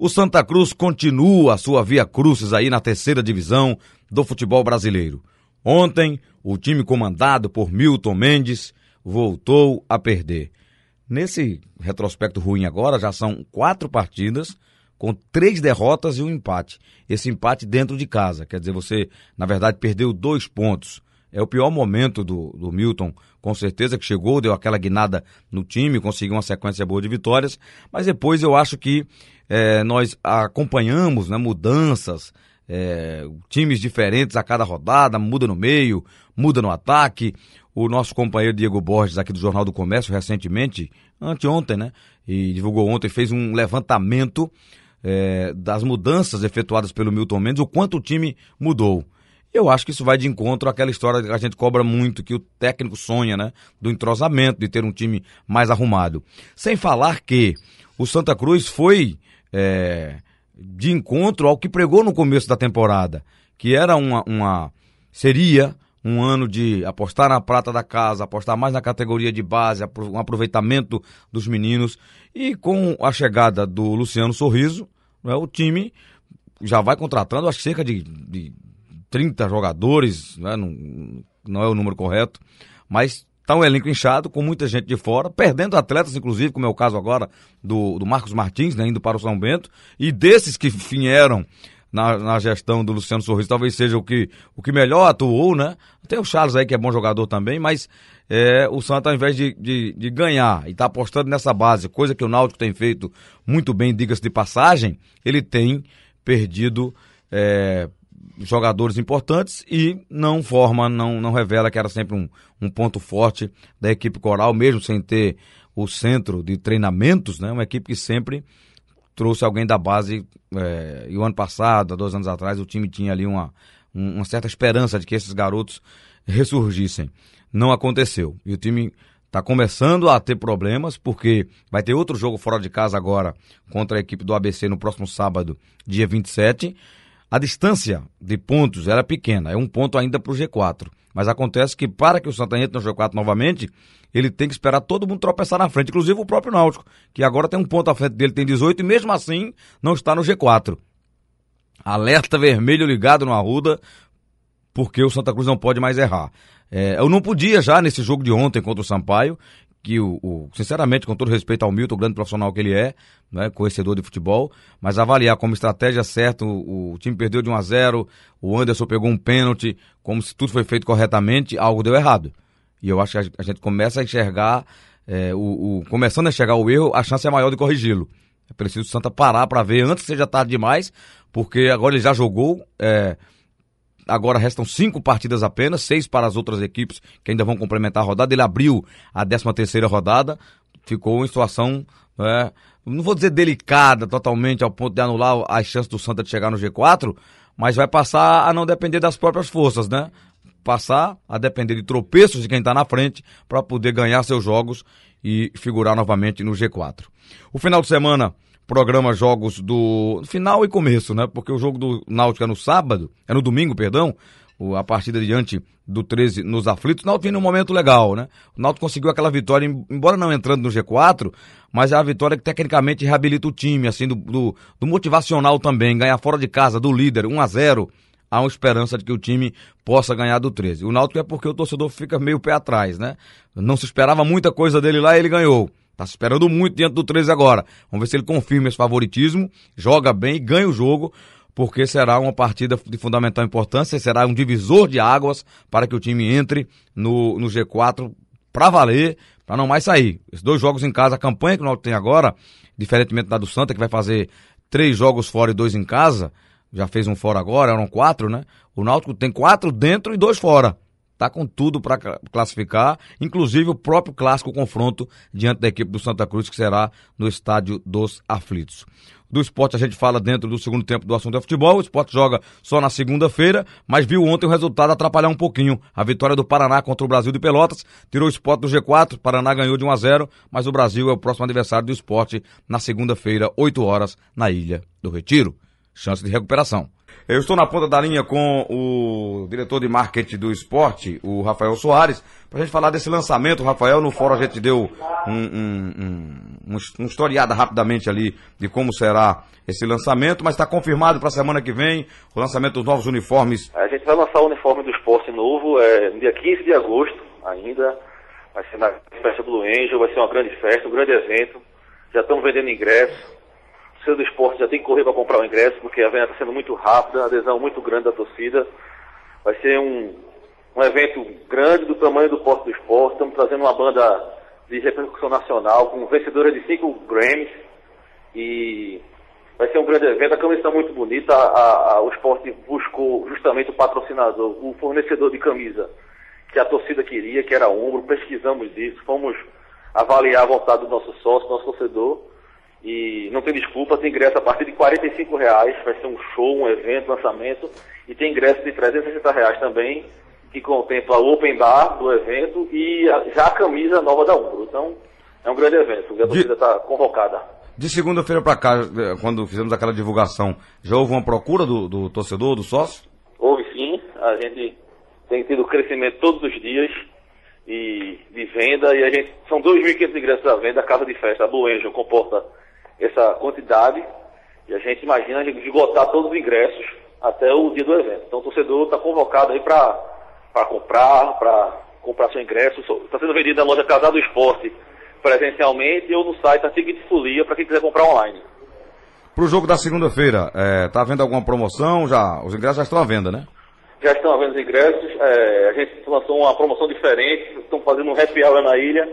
O Santa Cruz continua a sua via crucis aí na terceira divisão do futebol brasileiro. Ontem, o time comandado por Milton Mendes voltou a perder. Nesse retrospecto ruim agora, já são quatro partidas com três derrotas e um empate. Esse empate dentro de casa. Quer dizer, você, na verdade, perdeu dois pontos. É o pior momento do, do Milton, com certeza, que chegou, deu aquela guinada no time, conseguiu uma sequência boa de vitórias, mas depois eu acho que é, nós acompanhamos né, mudanças, é, times diferentes a cada rodada, muda no meio, muda no ataque. O nosso companheiro Diego Borges, aqui do Jornal do Comércio, recentemente, anteontem, né? E divulgou ontem, fez um levantamento é, das mudanças efetuadas pelo Milton Mendes, o quanto o time mudou. Eu acho que isso vai de encontro àquela história que a gente cobra muito, que o técnico sonha, né? Do entrosamento, de ter um time mais arrumado. Sem falar que o Santa Cruz foi é, de encontro ao que pregou no começo da temporada, que era uma, uma. seria um ano de apostar na prata da casa, apostar mais na categoria de base, um aproveitamento dos meninos. E com a chegada do Luciano Sorriso, né, o time já vai contratando, acho que cerca de, de 30 jogadores, né? não, não é o número correto, mas está um elenco inchado, com muita gente de fora, perdendo atletas, inclusive, como é o caso agora do, do Marcos Martins, né, indo para o São Bento, e desses que vieram na, na gestão do Luciano Sorriso, talvez seja o que, o que melhor atuou, né? Tem o Charles aí, que é bom jogador também, mas é, o Santa, ao invés de, de, de ganhar e tá apostando nessa base, coisa que o Náutico tem feito muito bem, diga-se de passagem, ele tem perdido é, jogadores importantes e não forma, não, não revela que era sempre um, um ponto forte da equipe coral, mesmo sem ter o centro de treinamentos, né? Uma equipe que sempre trouxe alguém da base. É, e o ano passado, há dois anos atrás, o time tinha ali uma, uma certa esperança de que esses garotos ressurgissem. Não aconteceu. E o time está começando a ter problemas, porque vai ter outro jogo fora de casa agora contra a equipe do ABC no próximo sábado, dia 27. A distância de pontos era pequena, é um ponto ainda para o G4. Mas acontece que para que o Santa entre no G4 novamente, ele tem que esperar todo mundo tropeçar na frente, inclusive o próprio Náutico, que agora tem um ponto à frente dele, tem 18 e mesmo assim não está no G4. Alerta vermelho ligado no Arruda, porque o Santa Cruz não pode mais errar. É, eu não podia já nesse jogo de ontem contra o Sampaio, que o, o, sinceramente, com todo respeito ao Milton, o grande profissional que ele é, né, conhecedor de futebol, mas avaliar como estratégia certa, o, o, time perdeu de 1 a 0 o Anderson pegou um pênalti, como se tudo foi feito corretamente, algo deu errado. E eu acho que a, a gente começa a enxergar, é, o, o, começando a enxergar o erro, a chance é maior de corrigi-lo. É preciso o Santa parar para ver antes seja tarde demais, porque agora ele já jogou, é, agora restam cinco partidas apenas, seis para as outras equipes que ainda vão complementar a rodada. Ele abriu a 13 terceira rodada, ficou em situação, é, não vou dizer delicada totalmente ao ponto de anular as chances do Santa de chegar no G4, mas vai passar a não depender das próprias forças, né? Passar a depender de tropeços de quem está na frente para poder ganhar seus jogos e figurar novamente no G4. O final de semana programa jogos do final e começo, né? Porque o jogo do Náutico é no sábado, é no domingo, perdão, a partida diante do 13 nos aflitos. O Náutico vem num momento legal, né? O Náutico conseguiu aquela vitória, embora não entrando no G4, mas é a vitória que tecnicamente reabilita o time, assim, do, do, do motivacional também, ganhar fora de casa do líder, 1 a 0 há uma esperança de que o time possa ganhar do 13. O Náutico é porque o torcedor fica meio pé atrás, né? Não se esperava muita coisa dele lá e ele ganhou. Tá se esperando muito diante do 13 agora. Vamos ver se ele confirma esse favoritismo, joga bem e ganha o jogo, porque será uma partida de fundamental importância, será um divisor de águas para que o time entre no, no G4 para valer, para não mais sair. Esses dois jogos em casa, a campanha que o Náutico tem agora, diferentemente da do Santa, que vai fazer três jogos fora e dois em casa, já fez um fora agora, eram quatro, né? O Náutico tem quatro dentro e dois fora está com tudo para classificar, inclusive o próprio clássico confronto diante da equipe do Santa Cruz, que será no estádio dos Aflitos. Do esporte a gente fala dentro do segundo tempo do assunto é futebol. O esporte joga só na segunda-feira, mas viu ontem o resultado atrapalhar um pouquinho. A vitória do Paraná contra o Brasil de Pelotas tirou o esporte do G4. O Paraná ganhou de 1 a 0, mas o Brasil é o próximo adversário do esporte na segunda-feira, 8 horas, na Ilha do Retiro. Chance de recuperação. Eu estou na ponta da linha com o diretor de marketing do esporte, o Rafael Soares, para a gente falar desse lançamento. Rafael, no fórum a gente deu um, um, um, um historiada rapidamente ali de como será esse lançamento, mas está confirmado para a semana que vem o lançamento dos novos uniformes. A gente vai lançar o uniforme do esporte novo é, no dia 15 de agosto ainda. Vai ser na festa Blue Angel, vai ser uma grande festa, um grande evento. Já estamos vendendo ingressos torcida do esporte já tem que correr para comprar o ingresso, porque a venda está sendo muito rápida, a adesão muito grande da torcida. Vai ser um, um evento grande do tamanho do porto do esporte. Estamos trazendo uma banda de repercussão nacional, com vencedora de cinco Grammys. E vai ser um grande evento. A camisa está muito bonita. A, a, o esporte buscou justamente o patrocinador, o fornecedor de camisa que a torcida queria, que era a Umbro. Pesquisamos isso, fomos avaliar a vontade do nosso sócio, nosso torcedor. E não tem desculpa, tem ingresso a partir de 45 reais, vai ser um show, um evento, lançamento, e tem ingresso de 360 reais também, que contempla o open bar do evento e a, já a camisa nova da Umbro. Então, é um grande evento, a torcida está convocada. De segunda-feira para cá, quando fizemos aquela divulgação, já houve uma procura do, do torcedor, do sócio? Houve sim, a gente tem tido crescimento todos os dias e de venda e a gente são 2.500 ingressos à venda, a casa de festa, a Blue Angel comporta essa quantidade e a gente imagina esgotar todos os ingressos até o dia do evento. Então o torcedor está convocado aí para comprar, para comprar seu ingresso. Está sendo vendido na loja Casal do Esporte presencialmente ou no site Antiga de Folia para quem quiser comprar online. Para o jogo da segunda-feira, está é, tá havendo alguma promoção? Já, os ingressos já estão à venda, né? Já estão à venda os ingressos. É, a gente lançou uma promoção diferente. Estão fazendo um happy hour na ilha.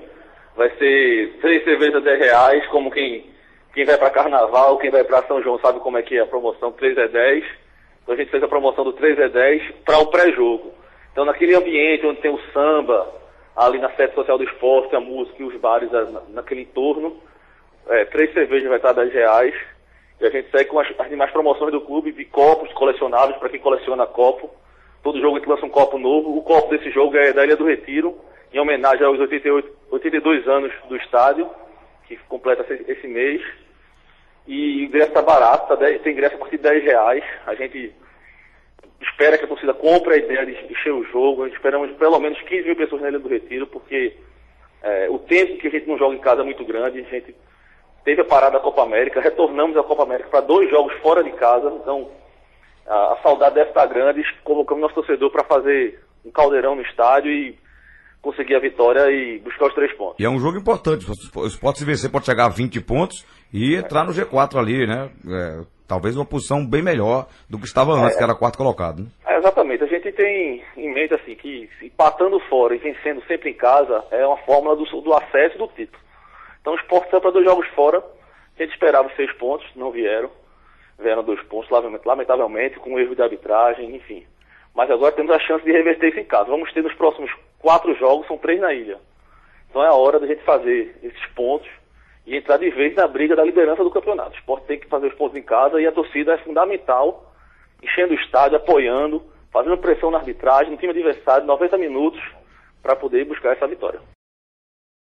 Vai ser três cervejas a 10 reais, como quem quem vai para Carnaval, quem vai para São João sabe como é que é a promoção 3 é 10. Então a gente fez a promoção do 3 é 10 para o pré-jogo. Então naquele ambiente onde tem o samba, ali na sede social do esporte, a música e os bares naquele entorno, é, três cervejas vai estar 10 reais. E a gente segue com as, as demais promoções do clube de copos colecionáveis para quem coleciona copo. Todo jogo a gente lança um copo novo. O copo desse jogo é da Ilha do Retiro, em homenagem aos 88, 82 anos do estádio, que completa esse mês. E o ingresso está barato, tá tem ingresso a partir de 10 reais. A gente espera que a torcida compre a ideia de encher o jogo. Esperamos pelo menos 15 mil pessoas na Ilha do Retiro, porque é, o tempo que a gente não joga em casa é muito grande. A gente teve a parada da Copa América, retornamos à Copa América para dois jogos fora de casa. Então a, a saudade deve estar grande. Colocamos nosso torcedor para fazer um caldeirão no estádio e conseguir a vitória e buscar os três pontos. E é um jogo importante. O Sport se vencer pode chegar a 20 pontos e entrar no G4 ali, né? É, talvez uma posição bem melhor do que estava antes, é, que era quarto colocado. Né? É, exatamente. A gente tem em mente assim que empatando fora e vencendo sempre em casa é uma fórmula do, do acesso e do título. Então o Sport saiu para dois jogos fora. A gente esperava seis pontos, não vieram. Vieram dois pontos, lamentavelmente, com erro de arbitragem, enfim. Mas agora temos a chance de reverter isso em casa. Vamos ter nos próximos quatro jogos, são três na ilha. Então é a hora da gente fazer esses pontos e entrar de vez na briga da liderança do campeonato. O esporte tem que fazer os pontos em casa e a torcida é fundamental, enchendo o estádio, apoiando, fazendo pressão na arbitragem, no time adversário, 90 minutos, para poder buscar essa vitória.